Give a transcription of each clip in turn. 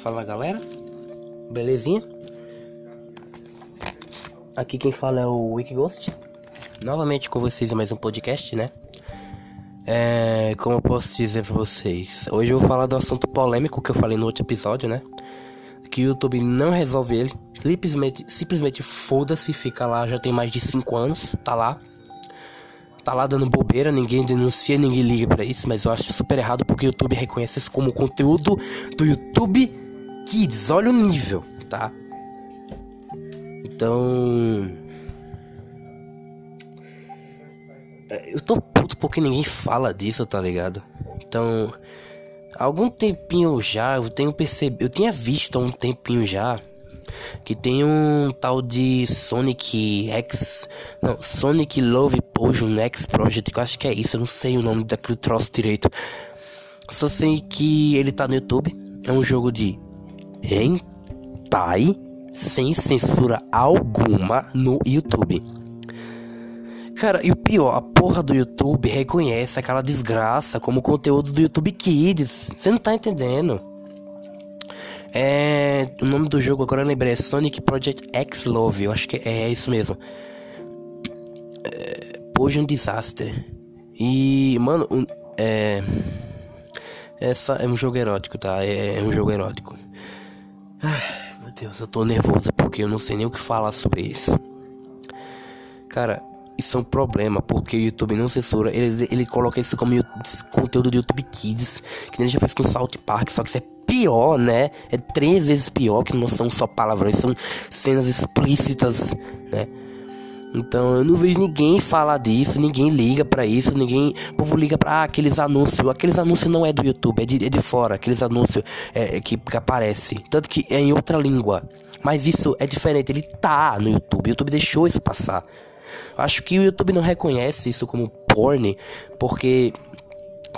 Fala galera, belezinha? Aqui quem fala é o Wikighost. Novamente com vocês em mais um podcast, né? É, como eu posso dizer pra vocês? Hoje eu vou falar do assunto polêmico que eu falei no outro episódio, né? Que o YouTube não resolve ele. Simplesmente, simplesmente foda-se, fica lá já tem mais de 5 anos, tá lá tá lá dando bobeira, ninguém denuncia, ninguém liga para isso, mas eu acho super errado porque o YouTube reconhece isso como conteúdo do YouTube Kids. Olha o nível, tá? Então. É, eu tô puto porque ninguém fala disso, tá ligado? Então. Há algum tempinho já, eu tenho percebido. Eu tinha visto há um tempinho já que tem um tal de Sonic X, não, Sonic Love Potion X Project, que eu acho que é isso, eu não sei o nome daquele troço direito. Só sei que ele tá no YouTube, é um jogo de hentai sem censura alguma no YouTube. Cara, e o pior, a porra do YouTube reconhece aquela desgraça como conteúdo do YouTube Kids. Você não tá entendendo. É. O nome do jogo agora eu lembrei, é Sonic Project X Love, eu acho que é, é isso mesmo. É, Potion Disaster. E, mano, um, é. Essa é um jogo erótico, tá? É, é um jogo erótico. Ai, meu Deus, eu tô nervoso porque eu não sei nem o que falar sobre isso. Cara, isso é um problema, porque o YouTube não censura. Ele, ele coloca isso como conteúdo do YouTube Kids, que ele já fez com South Park, só que isso é pior, né? É três vezes pior, que não são só palavrões, são cenas explícitas, né? Então eu não vejo ninguém falar disso, ninguém liga para isso, ninguém. O povo liga pra ah, aqueles anúncios. Aqueles anúncios não é do YouTube, é de, é de fora, aqueles anúncios é, que, que aparece. Tanto que é em outra língua. Mas isso é diferente, ele tá no YouTube. O YouTube deixou isso passar. Acho que o YouTube não reconhece isso como porn, porque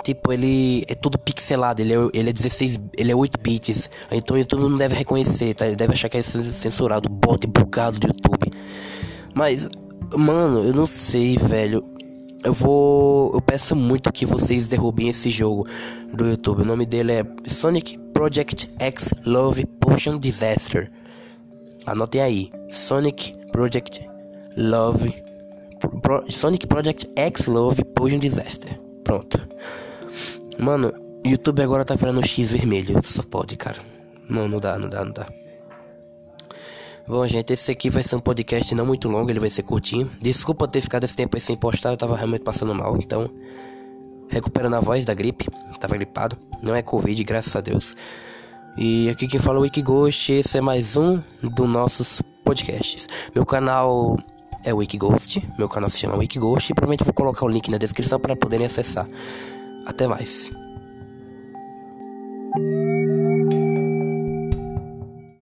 Tipo, ele é tudo pixelado, ele é, ele é 16, ele é 8 bits. Então o YouTube não deve reconhecer, tá? Ele deve achar que é censurado, bot bugado do YouTube. Mas, mano, eu não sei, velho. Eu vou. Eu peço muito que vocês derrubem esse jogo do YouTube. O nome dele é Sonic Project X Love Potion Disaster. Anotem aí. Sonic Project Love. Pro, Sonic Project X Love Potion Disaster. Pronto. Mano, YouTube agora tá virando um X vermelho. Só pode, cara. Não, não dá, não dá, não dá. Bom, gente, esse aqui vai ser um podcast não muito longo, ele vai ser curtinho. Desculpa ter ficado esse tempo aí sem postar, eu tava realmente passando mal, então. Recuperando a voz da gripe, tava gripado. Não é Covid, graças a Deus. E aqui quem fala é o Wikighost, esse é mais um dos nossos podcasts. Meu canal é Wikighost, meu canal se chama Wikighost e provavelmente vou colocar o link na descrição para poderem acessar. Até mais.